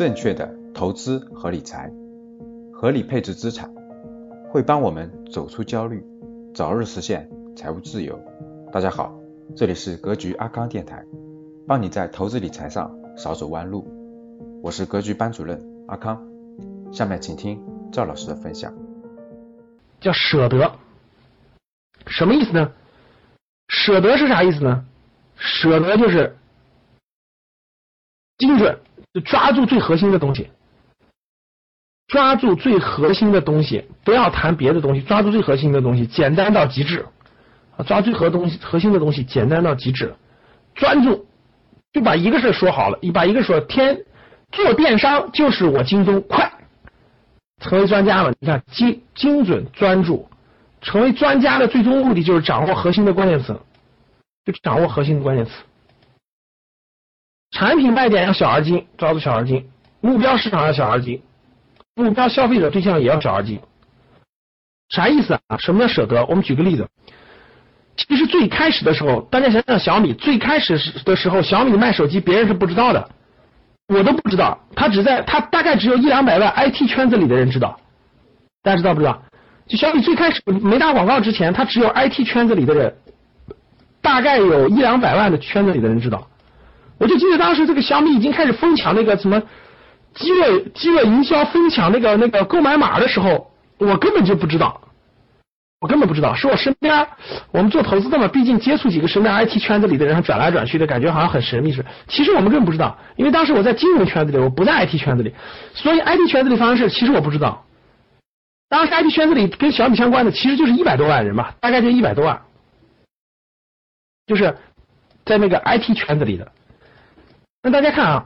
正确的投资和理财，合理配置资产，会帮我们走出焦虑，早日实现财务自由。大家好，这里是格局阿康电台，帮你在投资理财上少走弯路。我是格局班主任阿康，下面请听赵老师的分享。叫舍得，什么意思呢？舍得是啥意思呢？舍得就是精准。就抓住最核心的东西，抓住最核心的东西，不要谈别的东西，抓住最核心的东西，简单到极致啊！抓最核东西核心的东西，简单到极致，专注，就把一个事说好了，你把一个说天做电商就是我京东快，成为专家了。你看精精准专注，成为专家的最终目的就是掌握核心的关键词，就掌握核心的关键词。产品卖点要小而精，抓住小而精；目标市场要小而精，目标消费者对象也要小而精。啥意思啊？什么叫舍得？我们举个例子，其实最开始的时候，大家想想小米最开始的时候，小米卖手机别人是不知道的，我都不知道，他只在他大概只有一两百万 IT 圈子里的人知道，大家知道不知道？就小米最开始没打广告之前，他只有 IT 圈子里的人，大概有一两百万的圈子里的人知道。我就记得当时这个小米已经开始疯抢那个什么饥饿饥饿营销，疯抢那个那个购买码的时候，我根本就不知道，我根本不知道，是我身边我们做投资的嘛，毕竟接触几个身边 IT 圈子里的人转来转去的感觉好像很神秘似的。其实我们根本不知道，因为当时我在金融圈子里，我不在 IT 圈子里，所以 IT 圈子里发生事，其实我不知道。当时 IT 圈子里跟小米相关的，其实就是一百多万人嘛，大概就一百多万，就是在那个 IT 圈子里的。那大家看啊，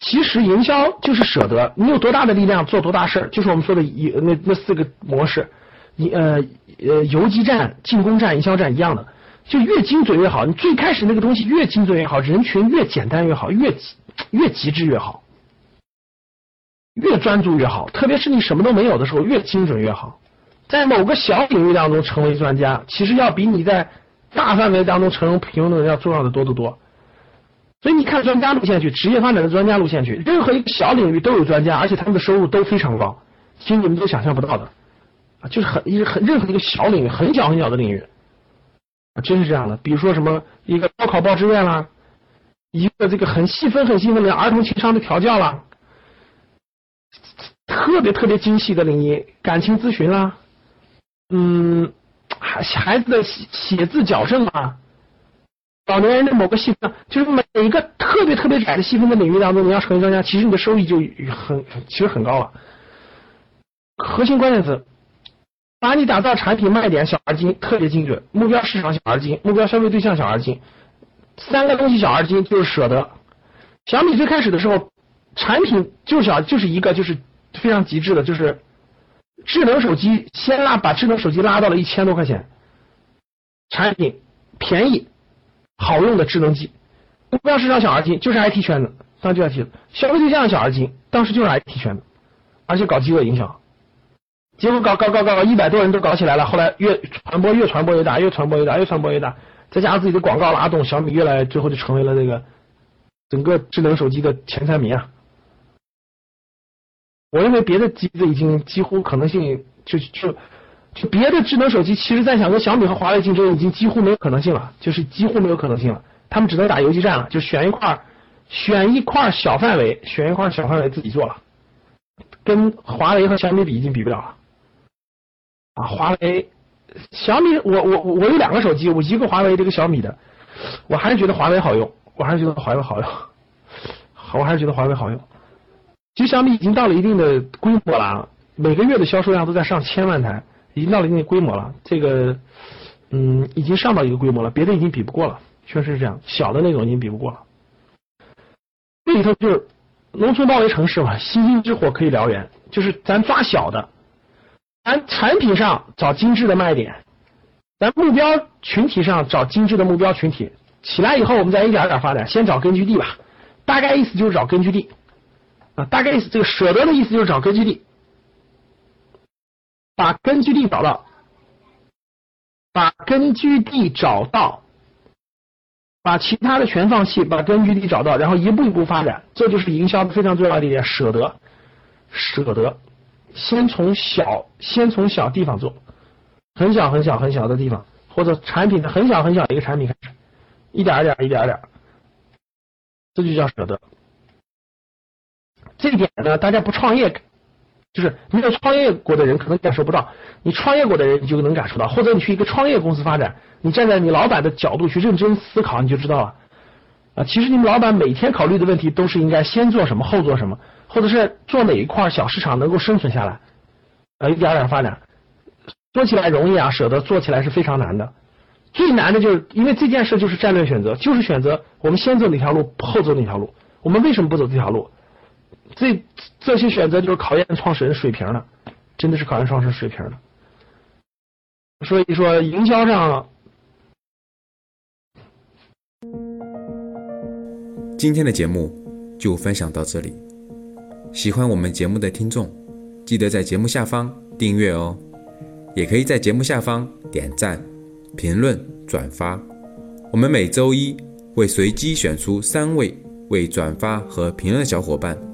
其实营销就是舍得，你有多大的力量做多大事儿，就是我们说的游那那四个模式，你呃呃游击战、进攻战、营销战一样的，就越精准越好。你最开始那个东西越精准越好，人群越简单越好，越越极致越好，越专注越好。特别是你什么都没有的时候，越精准越好。在某个小领域当中成为专家，其实要比你在大范围当中成为平庸的人要重要的多得多。所以你看专家路线去，职业发展的专家路线去，任何一个小领域都有专家，而且他们的收入都非常高，其实你们都想象不到的啊，就是很一很任何一个小领域，很小很小的领域啊，真是这样的。比如说什么一个高考报志愿啦，一个这个很细分很细分的儿童情商的调教啦，特别特别精细的领域，感情咨询啦，嗯，孩孩子的写字矫正啊。老年人的某个细分，就是每一个特别特别窄的细分的领域当中，你要成为专家，其实你的收益就很其实很高了。核心关键词，把你打造产品卖点小而精，特别精准，目标市场小而精，目标消费对象小而精，三个东西小而精就是舍得。小米最开始的时候，产品就小就是一个就是非常极致的，就是智能手机先拉把智能手机拉到了一千多块钱，产品便宜。好用的智能机，目标市场小而精，就是 IT 圈子，当就 IT 消费对象小而精，当时就是 IT 圈子，而且搞饥饿营销，结果搞搞搞搞搞，一百多人都搞起来了，后来越传播越传播越大，越传播越大，越传播越大，再加上自己的广告拉动，小米越来最后就成为了这个整个智能手机的前三名啊。我认为别的机子已经几乎可能性就就。就别的智能手机，其实在想跟小米和华为竞争，已经几乎没有可能性了，就是几乎没有可能性了。他们只能打游击战了，就选一块，选一块小范围，选一块小范围自己做了，跟华为和小米比已经比不了了。啊，华为、小米，我我我有两个手机，我一个华为，这个小米的，我还是觉得华为好用，我还是觉得华为好用，我还是觉得华为好用。其实小米已经到了一定的规模了，每个月的销售量都在上千万台。已经到了一定规模了，这个，嗯，已经上到一个规模了，别的已经比不过了，确实是这样，小的那种已经比不过了。这里头就是农村包围城市嘛，星星之火可以燎原，就是咱抓小的，咱产品上找精致的卖点，咱目标群体上找精致的目标群体，起来以后我们再一点点发展，先找根据地吧，大概意思就是找根据地啊，大概意思这个舍得的意思就是找根据地。把根据地找到，把根据地找到，把其他的全放弃，把根据地找到，然后一步一步发展，这就是营销非常重要的一点，舍得，舍得，先从小，先从小地方做，很小很小很小的地方，或者产品的很小很小的一个产品开始，一点点一点点，这就叫舍得。这一点呢，大家不创业。就是没有创业过的人可能感受不到，你创业过的人你就能感受到，或者你去一个创业公司发展，你站在你老板的角度去认真思考，你就知道了。啊，其实你们老板每天考虑的问题都是应该先做什么，后做什么，或者是做哪一块小市场能够生存下来，啊，一点点发展。说起来容易啊，舍得做起来是非常难的。最难的就是因为这件事就是战略选择，就是选择我们先走哪条路，后走哪条路。我们为什么不走这条路？这这些选择就是考验创始人水平的，真的是考验创始人水平的。所以说，营销上，今天的节目就分享到这里。喜欢我们节目的听众，记得在节目下方订阅哦，也可以在节目下方点赞、评论、转发。我们每周一会随机选出三位为转发和评论的小伙伴。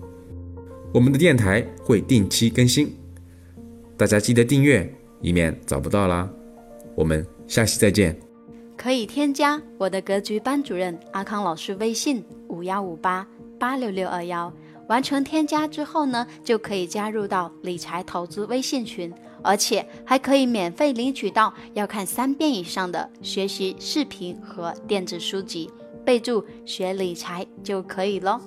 我们的电台会定期更新，大家记得订阅，以免找不到啦。我们下期再见。可以添加我的格局班主任阿康老师微信五幺五八八六六二幺，完成添加之后呢，就可以加入到理财投资微信群，而且还可以免费领取到要看三遍以上的学习视频和电子书籍，备注学理财就可以喽。